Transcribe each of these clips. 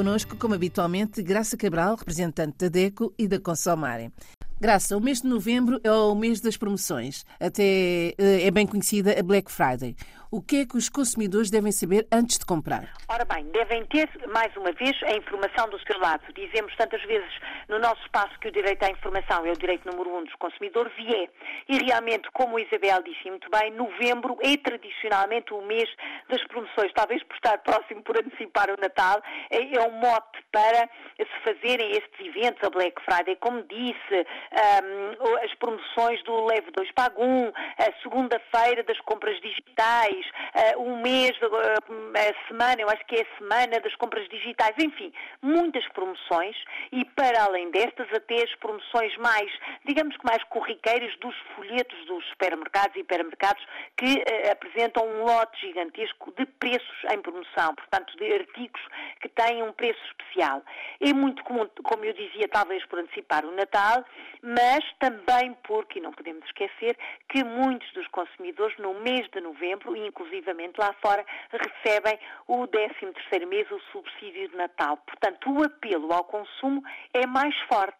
connosco, como habitualmente, Graça Cabral, representante da DECO e da Consomare. Graça, o mês de novembro é o mês das promoções. Até eh, é bem conhecida a Black Friday. O que é que os consumidores devem saber antes de comprar? Ora bem, devem ter, mais uma vez, a informação do seu lado. Dizemos tantas vezes no nosso espaço que o direito à informação é o direito número um dos consumidores e é. E realmente, como a Isabel disse muito bem, novembro é tradicionalmente o mês das promoções. Talvez por estar próximo, por antecipar o Natal, é, é um mote para se fazerem estes eventos, a Black Friday, como disse, um, as promoções do Leve 2 Pago 1, a segunda-feira das compras digitais, uh, um mês, a semana, eu acho que é a semana das compras digitais, enfim, muitas promoções e para além destas até as promoções mais, digamos que mais corriqueiras dos folhetos dos supermercados e hipermercados que uh, apresentam um lote gigantesco de preços em promoção, portanto de artigos que têm um preço especial. É muito comum, como eu dizia, talvez por antecipar o Natal, mas também porque, e não podemos esquecer, que muitos dos consumidores no mês de novembro, inclusivamente lá fora, recebem o 13 terceiro mês, o subsídio de Natal. Portanto, o apelo ao consumo é mais forte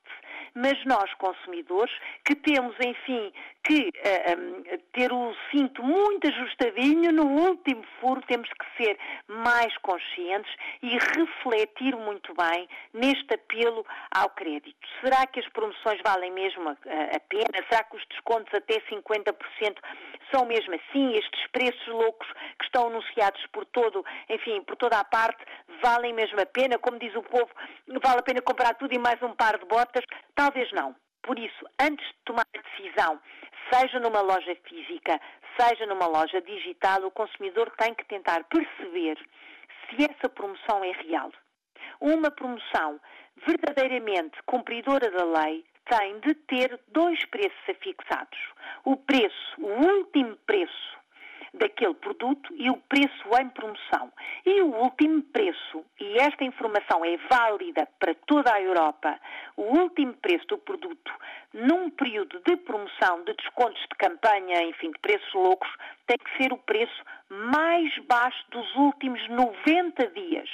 mas nós, consumidores, que temos, enfim, que uh, eh, um, ter o cinto muito ajustadinho, no último furo temos que ser mais conscientes e refletir muito bem neste apelo ao crédito. Será que as promoções valem mesmo a, a pena? Será que os descontos até 50% são mesmo assim? Estes preços loucos que estão anunciados por todo, enfim, por toda a parte, valem mesmo a pena? Como diz o povo, vale a pena comprar tudo e mais um par de botas? Talvez não. Por isso, antes de tomar a decisão, seja numa loja física, seja numa loja digital, o consumidor tem que tentar perceber se essa promoção é real. Uma promoção verdadeiramente cumpridora da lei tem de ter dois preços afixados. O preço, o último preço daquele produto e o preço em promoção. E o último preço, e esta informação é válida para toda a Europa, o último preço do produto num período de promoção, de descontos de campanha, enfim, de preços loucos, tem que ser o preço mais baixo dos últimos 90 dias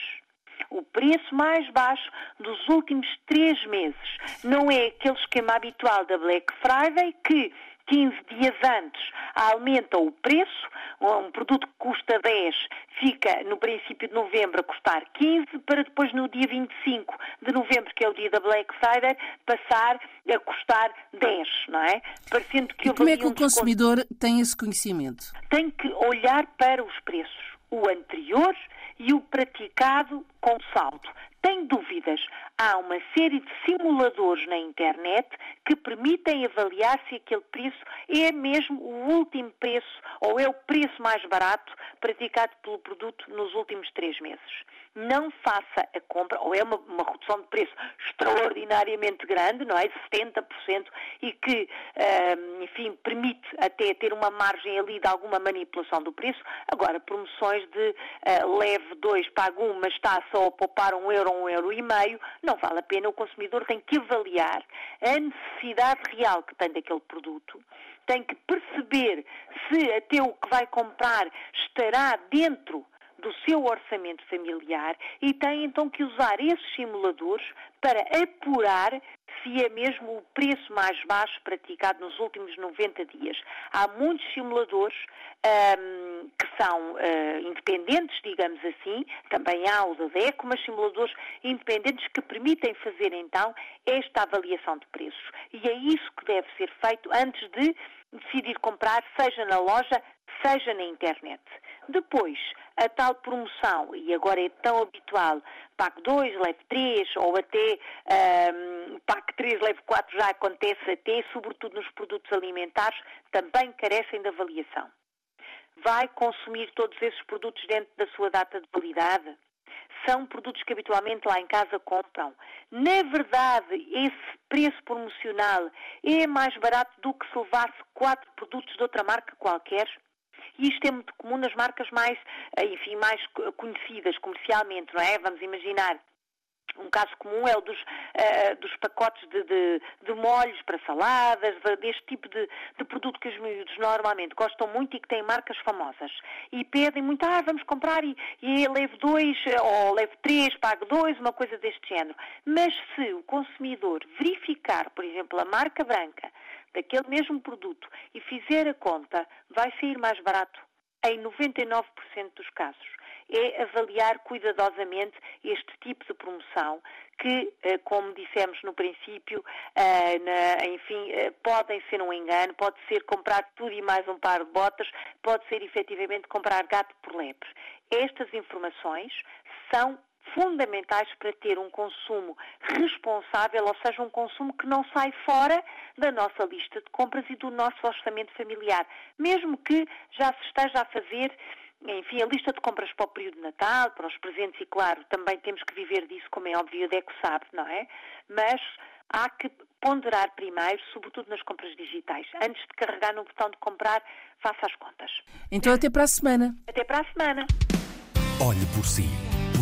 o preço mais baixo dos últimos três meses. Não é aquele esquema habitual da Black Friday que 15 dias antes aumenta o preço, um produto que custa 10 fica no princípio de novembro a custar 15, para depois no dia 25 de novembro, que é o dia da Black Friday, passar a custar 10, não é? Parecendo que e como é que o consumidor tem esse conhecimento? Tem que olhar para os preços, o anterior e o praticado com saldo. Tem dúvidas? Há uma série de simuladores na internet que permitem avaliar se aquele preço é mesmo o último preço ou é o preço mais barato praticado pelo produto nos últimos três meses. Não faça a compra, ou é uma, uma redução de preço extraordinariamente grande, não é? De 70%, e que, uh, enfim, permite até ter uma margem ali de alguma manipulação do preço. Agora, promoções de uh, leve 2, paga 1, mas está só a poupar um euro, um euro e meio, não vale a pena. O consumidor tem que avaliar a necessidade real que tem daquele produto tem que perceber se até o que vai comprar estará dentro do seu orçamento familiar e tem então que usar esses simuladores para apurar se é mesmo o preço mais baixo praticado nos últimos 90 dias. Há muitos simuladores um, que são uh, independentes, digamos assim, também há o da DECO, mas simuladores independentes que permitem fazer então esta avaliação de preços. E é isso que deve ser feito antes de decidir comprar, seja na loja, seja na internet. Depois, a tal promoção, e agora é tão habitual, PAC 2, leve 3, ou até um, PAC 3, leve 4 já acontece até, sobretudo nos produtos alimentares, também carecem de avaliação. Vai consumir todos esses produtos dentro da sua data de validade? São produtos que habitualmente lá em casa compram. Na verdade, esse preço promocional é mais barato do que se levasse quatro produtos de outra marca qualquer? E isto é muito comum nas marcas mais, eh, enfim, mais conhecidas comercialmente, não é? Vamos imaginar Um caso comum é o dos, uh, dos pacotes de, de, de, molhos para saladas, de, deste tipo de, produto que os miúdos normalmente gostam muito e que têm marcas famosas. E pedem muito, ah, vamos comprar e, e leve dois, ou leve três, pague dois, uma coisa deste género. Mas se o consumidor verificar, por exemplo, a marca branca daquele mesmo produto e fizer a conta, vai sair mais barato em 99% dos casos é avaliar cuidadosamente este tipo de promoção que, eh, como dissemos no princípio, eh, enfim, eh, podem ser um engano, pode ser comprar tudo e mais um par de botas, pode ser efetivamente comprar gato por lebre. Estas informações são fundamentais para ter um consumo responsável, ou seja, um consumo que não sai fora da nossa lista de compras e do nosso orçamento familiar, mesmo que já se esteja a fazer enfim, a lista de compras para o período de Natal, para os presentes, e claro, também temos que viver disso, como é óbvio, a DECO sabe, não é? Mas há que ponderar primeiro, sobretudo nas compras digitais. Antes de carregar no botão de comprar, faça as contas. Então até para a semana. Até para a semana. Olhe por si.